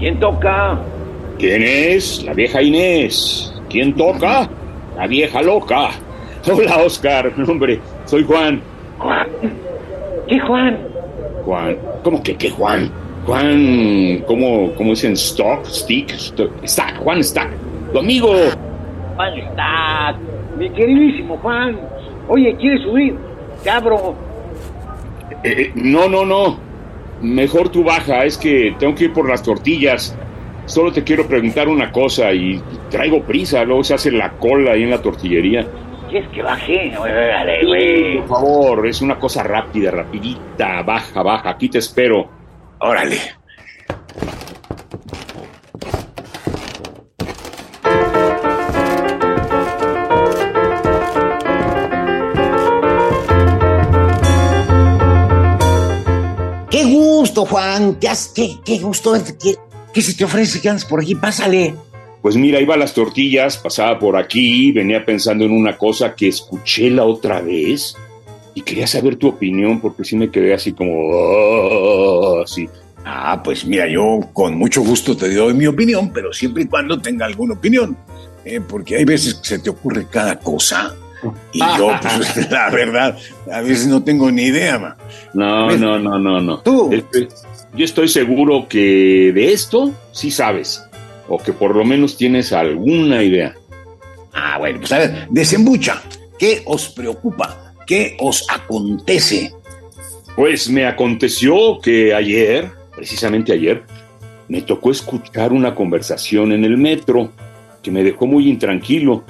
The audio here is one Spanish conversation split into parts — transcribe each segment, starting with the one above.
¿Quién toca? ¿Quién es? La vieja Inés. ¿Quién toca? La vieja loca. Hola, Oscar. Hombre, soy Juan. Juan. ¿Qué Juan? Juan. ¿Cómo que qué Juan? Juan, ¿cómo, cómo dicen? Stock, stick, Stock- stack, Juan Stack. Tu amigo. Juan está. Mi queridísimo Juan. Oye, ¿quieres subir? Cabro. Eh, eh, no, no, no. Mejor tú baja, es que tengo que ir por las tortillas. Solo te quiero preguntar una cosa y traigo prisa, luego se hace la cola ahí en la tortillería. ¿Quieres que baje? Órale, güey. Por favor, es una cosa rápida, rapidita, baja, baja, aquí te espero. Órale. Gusto, Juan. ¿Qué, has- qué, qué gusto. ¿Qué, qué se te ofrece que andas por aquí? Pásale. Pues mira, iba a las tortillas, pasaba por aquí, venía pensando en una cosa que escuché la otra vez y quería saber tu opinión porque sí me quedé así como... "Ah", así. Ah, pues mira, yo con mucho gusto te doy mi opinión, pero siempre y cuando tenga alguna opinión. ¿eh? porque hay veces que se te ocurre cada cosa y yo, pues, la verdad, a veces no tengo ni idea, ma. No, no, no, no, no. Tú. Yo estoy seguro que de esto sí sabes o que por lo menos tienes alguna idea. Ah, bueno, pues a ver, desembucha. ¿Qué os preocupa? ¿Qué os acontece? Pues me aconteció que ayer, precisamente ayer, me tocó escuchar una conversación en el metro que me dejó muy intranquilo.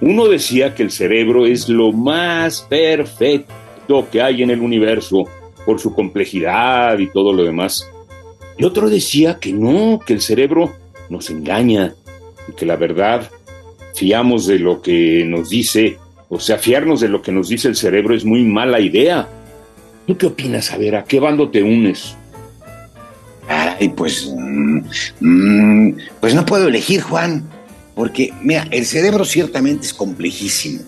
Uno decía que el cerebro es lo más perfecto que hay en el universo por su complejidad y todo lo demás. Y otro decía que no, que el cerebro nos engaña y que la verdad fiamos de lo que nos dice, o sea, fiarnos de lo que nos dice el cerebro es muy mala idea. ¿Tú qué opinas? A ver, ¿a qué bando te unes? Ay, pues, mm, mm, pues no puedo elegir, Juan, porque, mira, el cerebro ciertamente es complejísimo.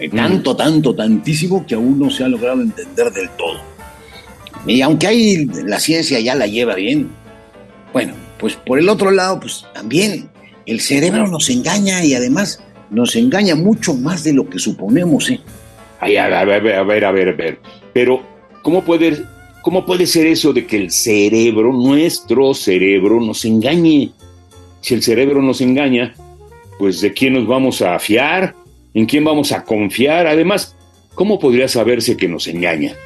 Eh, Tanto, tanto, tantísimo que aún no se ha logrado entender del todo. Y aunque hay, la ciencia ya la lleva bien, bueno, pues por el otro lado, pues también el cerebro nos engaña y además nos engaña mucho más de lo que suponemos, ¿eh? Ay, a ver, a ver, a ver, a ver. Pero, ¿cómo puede, ¿cómo puede ser eso de que el cerebro, nuestro cerebro, nos engañe? Si el cerebro nos engaña, pues ¿de quién nos vamos a fiar? ¿En quién vamos a confiar? Además, ¿cómo podría saberse que nos engaña?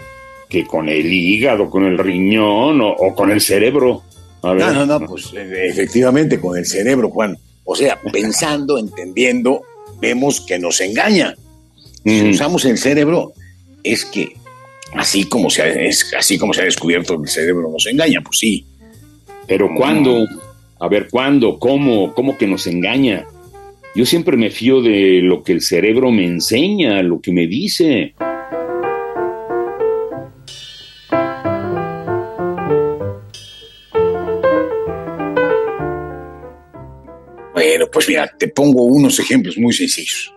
¿Que con el hígado, con el riñón o, o con el cerebro? A ver. No, no, no, pues eh, efectivamente con el cerebro, Juan. O sea, pensando, entendiendo, vemos que nos engaña. Si Mm. usamos el cerebro, es que así como se ha, es así como se ha descubierto el cerebro nos engaña, pues sí. Pero ¿cuándo? A ver, ¿cuándo? ¿Cómo? ¿Cómo que nos engaña? Yo siempre me fío de lo que el cerebro me enseña, lo que me dice. Bueno, pues mira, te pongo unos ejemplos muy sencillos.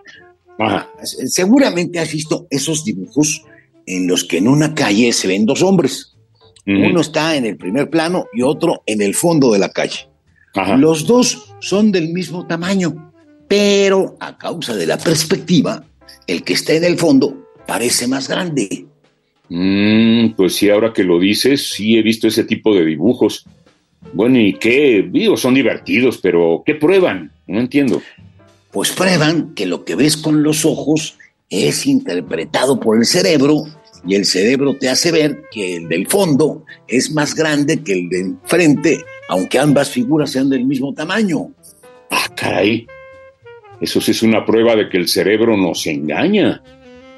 Ajá. Seguramente has visto esos dibujos en los que en una calle se ven dos hombres. Uno está en el primer plano y otro en el fondo de la calle. Ajá. Los dos son del mismo tamaño, pero a causa de la perspectiva, el que está en el fondo parece más grande. Mm, pues sí, ahora que lo dices, sí he visto ese tipo de dibujos. Bueno, ¿y qué? Digo, son divertidos, pero ¿qué prueban? No entiendo. Pues prueban que lo que ves con los ojos es interpretado por el cerebro y el cerebro te hace ver que el del fondo es más grande que el de enfrente, aunque ambas figuras sean del mismo tamaño. Ah, caray. Eso sí es una prueba de que el cerebro nos engaña.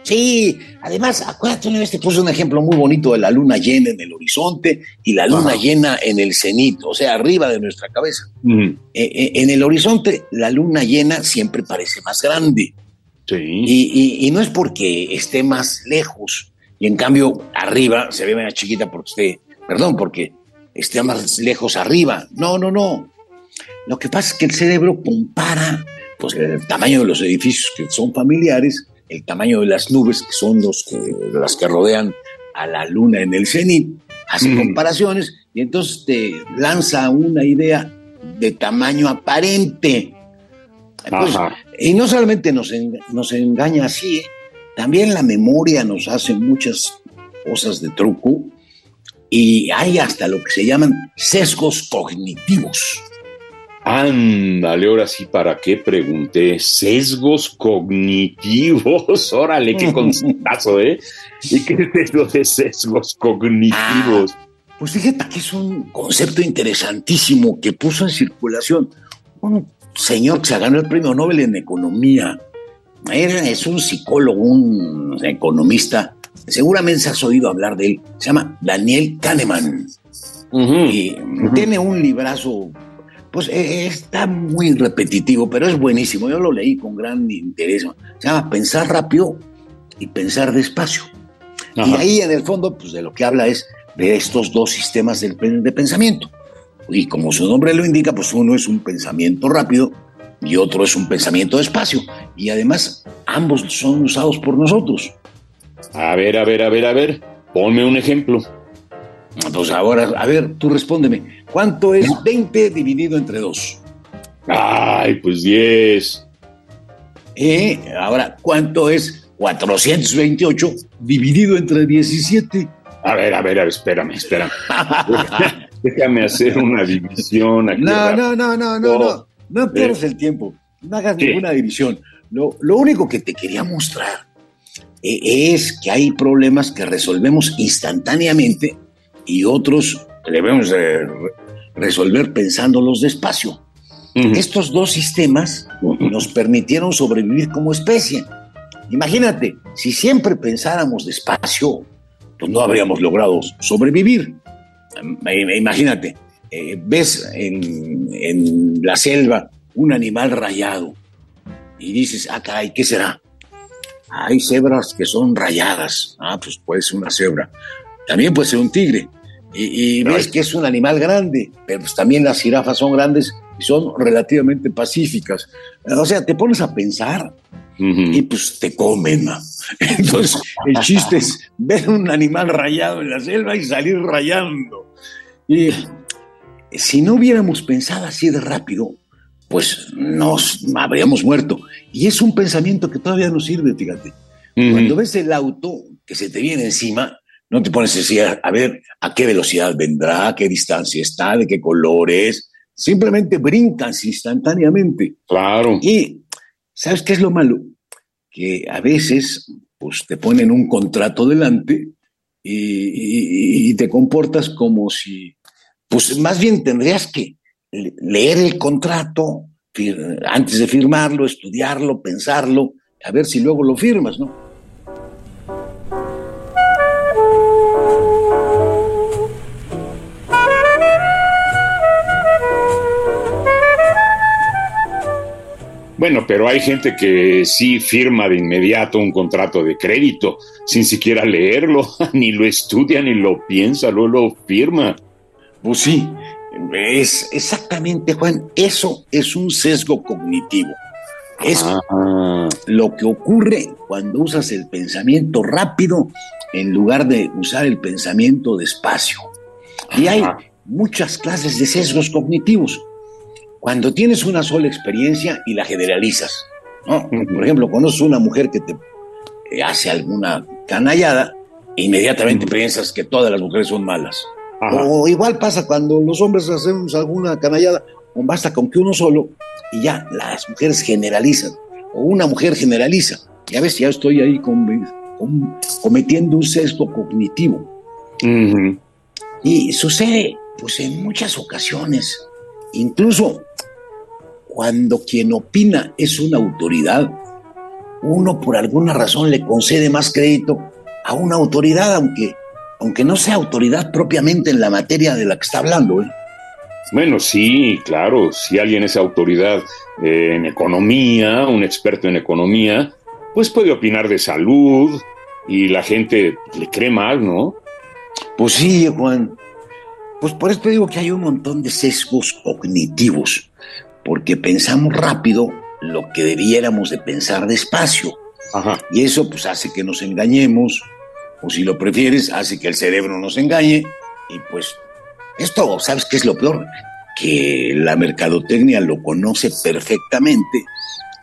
Sí, además, acuérdate, una vez te puse un ejemplo muy bonito de la luna llena en el horizonte y la luna llena en el cenit, o sea, arriba de nuestra cabeza. Eh, eh, en el horizonte, la luna llena siempre parece más grande. Sí. Y, y, no es porque esté más lejos, y en cambio arriba se ve más chiquita porque esté, perdón, porque esté más lejos arriba. No, no, no. Lo que pasa es que el cerebro compara pues, el tamaño de los edificios que son familiares el tamaño de las nubes, que son los que, las que rodean a la luna en el cenit, hace comparaciones y entonces te lanza una idea de tamaño aparente. y no solamente nos, nos engaña así, ¿eh? también la memoria nos hace muchas cosas de truco y hay hasta lo que se llaman sesgos cognitivos. Ándale, ahora sí, ¿para qué pregunté? Sesgos cognitivos. Órale, qué conceptazo, ¿eh? ¿Y qué es eso de sesgos cognitivos? Ah, pues fíjate que es un concepto interesantísimo que puso en circulación un señor que se ganó el premio Nobel en Economía. Es un psicólogo, un economista. Seguramente has oído hablar de él. Se llama Daniel Kahneman. y tiene un librazo pues eh, está muy repetitivo, pero es buenísimo. Yo lo leí con gran interés. Se llama Pensar rápido y pensar despacio. Y ahí en el fondo, pues de lo que habla es de estos dos sistemas de, de pensamiento. Y como su nombre lo indica, pues uno es un pensamiento rápido y otro es un pensamiento despacio. Y además, ambos son usados por nosotros. A ver, a ver, a ver, a ver, ponme un ejemplo. Pues ahora, a ver, tú respóndeme. ¿Cuánto es 20 dividido entre 2? Ay, pues 10. ¿Eh? Ahora, ¿cuánto es 428 dividido entre 17? A ver, a ver, a ver, espérame, espérame. Déjame hacer una división aquí. No, no, no, no, no, no. No pierdas el tiempo. No hagas ninguna división. Lo, lo, único que te quería mostrar eh, es que hay problemas que resolvemos instantáneamente y otros debemos resolver pensándolos despacio. Estos dos sistemas nos permitieron sobrevivir como especie. Imagínate, si siempre pensáramos despacio, pues no habríamos logrado sobrevivir. Imagínate, eh, ves en, en, la selva un animal rayado y dices, ah, caray, ¿qué será? Hay cebras que son rayadas. Ah, pues puede ser una cebra. También puede ser un tigre. Y, ves que es un animal grande, pero pues también las jirafas son grandes y son relativamente pacíficas. O sea, te pones a pensar y pues te comen. Entonces, el chiste es ver un animal rayado en la selva y salir rayando. Y si no hubiéramos pensado así de rápido, pues nos habríamos muerto. Y es un pensamiento que todavía no sirve, fíjate. Cuando ves el auto que se te viene encima, no te pones a decir, a ver a qué velocidad vendrá, a qué distancia está, de qué color es. Simplemente brincas instantáneamente. Claro. Y, ¿sabes qué es lo malo? Que a veces, pues te ponen un contrato delante y, te comportas como si, pues más bien tendrías que leer el contrato antes de firmarlo, estudiarlo, pensarlo, a ver si luego lo firmas, ¿no? Bueno, pero hay gente que sí firma de inmediato un contrato de crédito sin siquiera leerlo, ni lo estudia, ni lo piensa, luego lo firma. Pues sí, es exactamente, Juan, eso es un sesgo cognitivo. Es ah. lo que ocurre cuando usas el pensamiento rápido en lugar de usar el pensamiento despacio. Y hay muchas clases de sesgos cognitivos. Cuando tienes una sola experiencia y la generalizas, ¿no? Por ejemplo, conoces una mujer que te hace alguna canallada e inmediatamente piensas que todas las mujeres son malas. O igual pasa cuando los hombres hacemos alguna canallada, o basta con que uno solo y ya las mujeres generalizan, o una mujer generaliza. Ya ves, ya estoy ahí cometiendo un sesgo cognitivo. Y sucede, pues en muchas ocasiones, incluso cuando quien opina es una autoridad, uno por alguna razón le concede más crédito a una autoridad, aunque, aunque no sea autoridad propiamente en la materia de la que está hablando. ¿eh? Bueno, sí, claro, si alguien es autoridad eh, en economía, un experto en economía, pues puede opinar de salud y la gente le cree mal, ¿no? Pues sí, Juan. Pues por eso digo que hay un montón de sesgos cognitivos, porque pensamos rápido lo que debiéramos de pensar despacio. Ajá. Y eso pues hace que nos engañemos, o si lo prefieres, hace que el cerebro nos engañe. Y pues esto, ¿sabes qué es lo peor? Que la mercadotecnia lo conoce perfectamente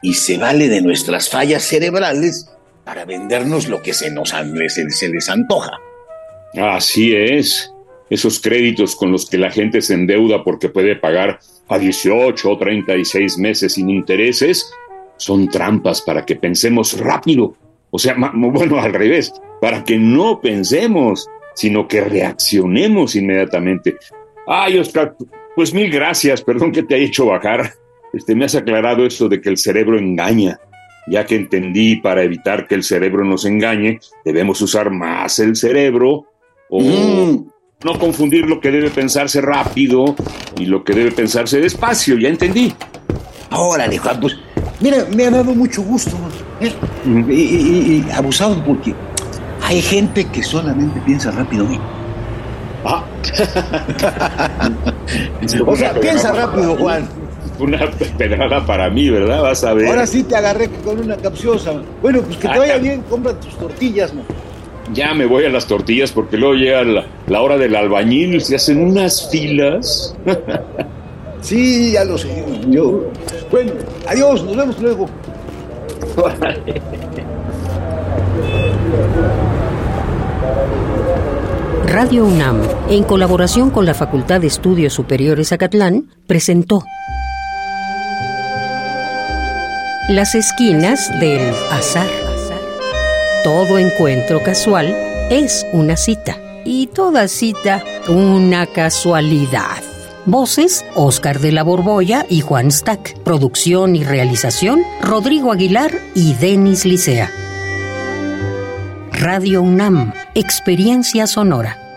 y se vale de nuestras fallas cerebrales para vendernos lo que se nos se, se les antoja. Así es. Esos créditos con los que la gente se endeuda porque puede pagar a 18 o 36 meses sin intereses son trampas para que pensemos rápido. O sea, bueno, al revés, para que no pensemos, sino que reaccionemos inmediatamente. Ay, Oscar, pues mil gracias, perdón que te haya hecho bajar. Este, me has aclarado esto de que el cerebro engaña. Ya que entendí, para evitar que el cerebro nos engañe, debemos usar más el cerebro o Mm. No confundir lo que debe pensarse rápido y lo que debe pensarse despacio. Ya entendí. Órale, Juan, pues mira, me ha dado mucho gusto. ¿eh? Y, y- y abusado porque hay gente que solamente piensa rápido. ¿eh? Ah. O sea, piensa rápido, Juan. Una pedrada para mí, ¿verdad? Vas a ver. Ahora sí te agarré con una capciosa. Bueno, pues que te Ah, vaya ya. bien, compra tus tortillas, ¿no? Ya me voy a las tortillas porque luego llega la, la hora del albañil y se hacen unas filas. Sí, ya lo sé. Yo. Bueno, adiós, nos vemos luego. Radio UNAM, en colaboración con la Facultad de Estudios Superiores Acatlán, presentó Las esquinas del azar. Todo encuentro casual es una cita y toda cita una casualidad. Voces, Oscar de la Borbolla y Juan Stack. Producción y realización, Rodrigo Aguilar y Denis Licea. Radio UNAM, Experiencia Sonora.